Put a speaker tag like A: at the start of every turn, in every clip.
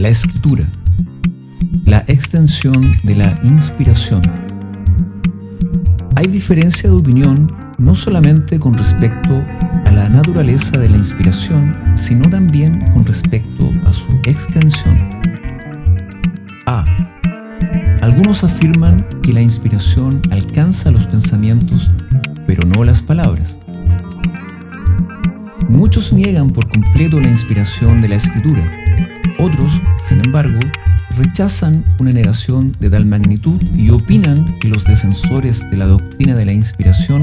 A: La escritura, la extensión de la inspiración. Hay diferencia de opinión no solamente con respecto a la naturaleza de la inspiración, sino también con respecto a su extensión. A. Algunos afirman que la inspiración alcanza los pensamientos, pero no las palabras. Muchos niegan por completo la inspiración de la escritura. Otros, sin embargo, rechazan una negación de tal magnitud y opinan que los defensores de la doctrina de la inspiración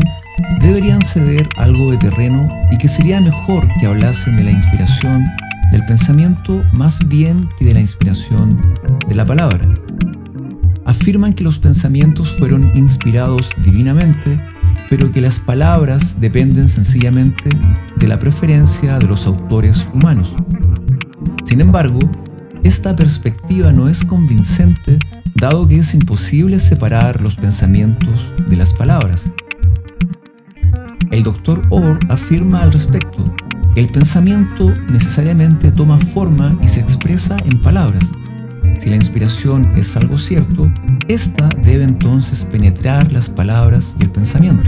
A: deberían ceder algo de terreno y que sería mejor que hablasen de la inspiración del pensamiento más bien que de la inspiración de la palabra. Afirman que los pensamientos fueron inspirados divinamente, pero que las palabras dependen sencillamente de la preferencia de los autores humanos. Sin embargo, esta perspectiva no es convincente dado que es imposible separar los pensamientos de las palabras. El doctor Orr afirma al respecto el pensamiento necesariamente toma forma y se expresa en palabras. Si la inspiración es algo cierto, ésta debe entonces penetrar las palabras y el pensamiento.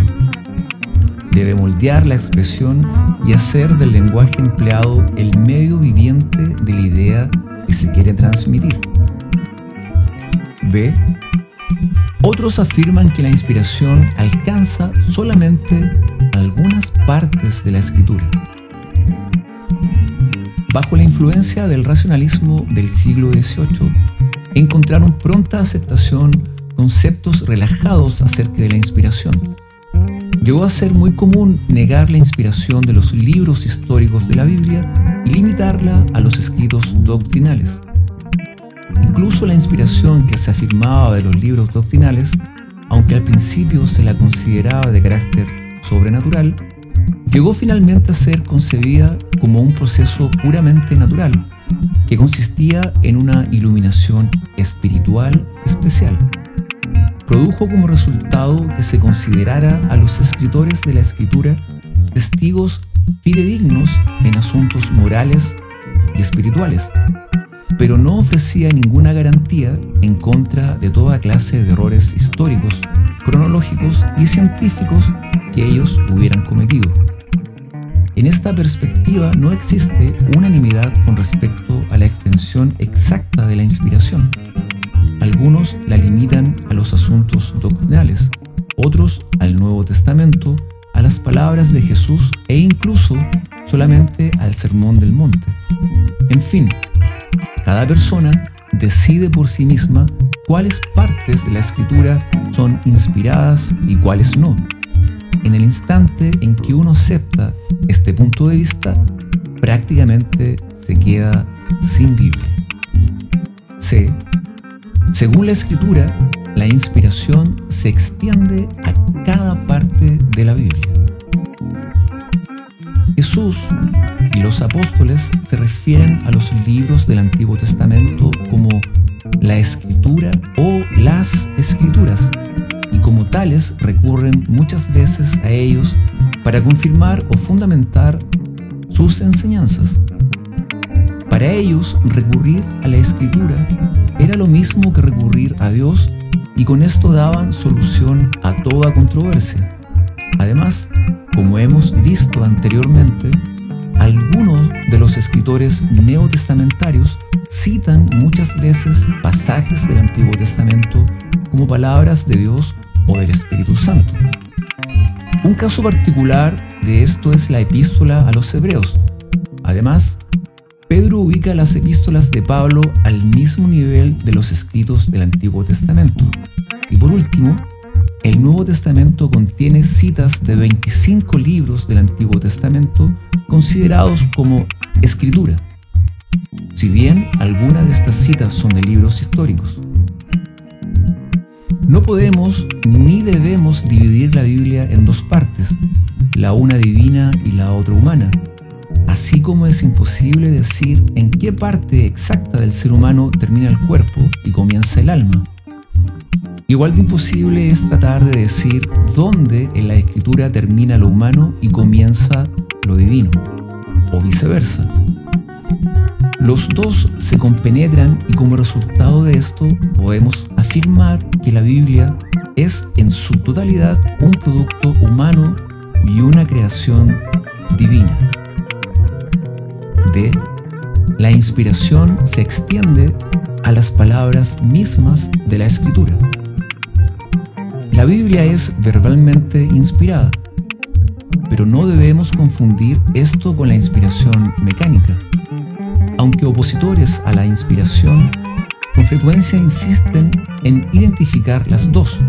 A: Debe moldear la expresión y hacer del lenguaje empleado el medio viviente de la idea que se quiere transmitir. B. Otros afirman que la inspiración alcanza solamente algunas partes de la escritura. Bajo la influencia del racionalismo del siglo XVIII, encontraron pronta aceptación conceptos relajados acerca de la inspiración. Llegó a ser muy común negar la inspiración de los libros históricos de la Biblia y limitarla a los escritos doctrinales. Incluso la inspiración que se afirmaba de los libros doctrinales, aunque al principio se la consideraba de carácter sobrenatural, llegó finalmente a ser concebida como un proceso puramente natural, que consistía en una iluminación espiritual especial. Produjo como resultado que se considerara a los escritores de la escritura testigos fidedignos en asuntos morales y espirituales, pero no ofrecía ninguna garantía en contra de toda clase de errores históricos, cronológicos y científicos que ellos hubieran cometido. En esta perspectiva no existe unanimidad con respecto a la extensión exacta de la inspiración. Algunos la limitan a los asuntos doctrinales, otros al Nuevo Testamento, a las palabras de Jesús e incluso solamente al Sermón del Monte. En fin, cada persona decide por sí misma cuáles partes de la escritura son inspiradas y cuáles no. En el instante en que uno acepta este punto de vista, prácticamente se queda sin Biblia. C. Según la escritura, la inspiración se extiende a cada parte de la Biblia. Jesús y los apóstoles se refieren a los libros del Antiguo Testamento como la escritura o las escrituras y como tales recurren muchas veces a ellos para confirmar o fundamentar sus enseñanzas. Para ellos recurrir a la escritura era lo mismo que recurrir a Dios y con esto daban solución a toda controversia. Además, como hemos visto anteriormente, algunos de los escritores neotestamentarios citan muchas veces pasajes del Antiguo Testamento como palabras de Dios o del Espíritu Santo. Un caso particular de esto es la epístola a los hebreos. Además, Pedro ubica las epístolas de Pablo al mismo nivel de los escritos del Antiguo Testamento. Y por último, el Nuevo Testamento contiene citas de 25 libros del Antiguo Testamento considerados como escritura, si bien algunas de estas citas son de libros históricos. No podemos ni debemos dividir la Biblia en dos partes, la una divina y la otra humana, así como es imposible decir en qué parte exacta del ser humano termina el cuerpo y comienza el alma. Igual de imposible es tratar de decir dónde en la escritura termina lo humano y comienza lo divino, o viceversa. Los dos se compenetran y como resultado de esto podemos afirmar que la Biblia es en su totalidad un producto humano y una creación divina. D. La inspiración se extiende a las palabras mismas de la escritura. La Biblia es verbalmente inspirada, pero no debemos confundir esto con la inspiración mecánica. Aunque opositores a la inspiración con frecuencia insisten en identificar las dos.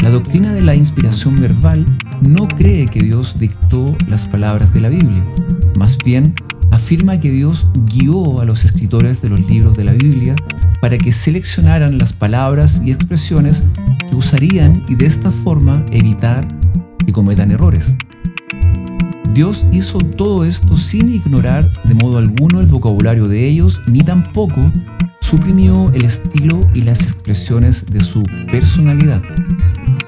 A: La doctrina de la inspiración verbal no cree que Dios dictó las palabras de la Biblia, más bien afirma que Dios guió a los escritores de los libros de la Biblia para que seleccionaran las palabras y expresiones que usarían y de esta forma evitar que cometan errores. Dios hizo todo esto sin ignorar de modo alguno el vocabulario de ellos, ni tampoco suprimió el estilo y las expresiones de su personalidad.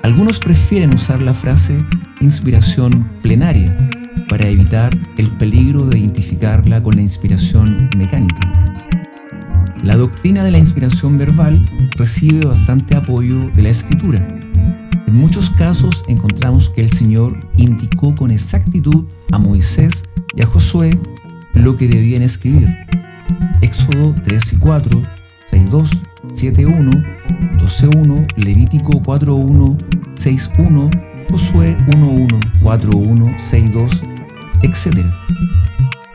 A: Algunos prefieren usar la frase inspiración plenaria para evitar el peligro de identificarla con la inspiración mecánica. La doctrina de la inspiración verbal recibe bastante apoyo de la escritura. En muchos casos encontramos que el Señor indicó con exactitud a Moisés y a Josué lo que debían escribir. Éxodo 3 y 4, 6.2, 7.1, 12.1, Levítico 4.1, 6.1, Josué 1.1, 4.1, 6.2, etc.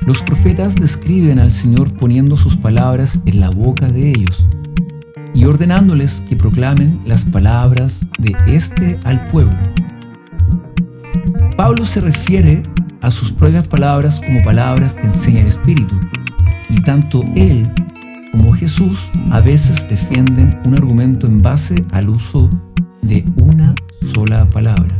A: Los profetas describen al Señor poniendo sus palabras en la boca de ellos y ordenándoles que proclamen las palabras de éste al pueblo. Pablo se refiere a sus propias palabras como palabras que enseña el Espíritu, y tanto él como Jesús a veces defienden un argumento en base al uso de una sola palabra.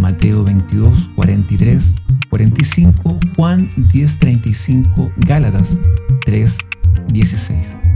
A: Mateo 22, 43, 45, Juan 10:35, Gálatas 3:16.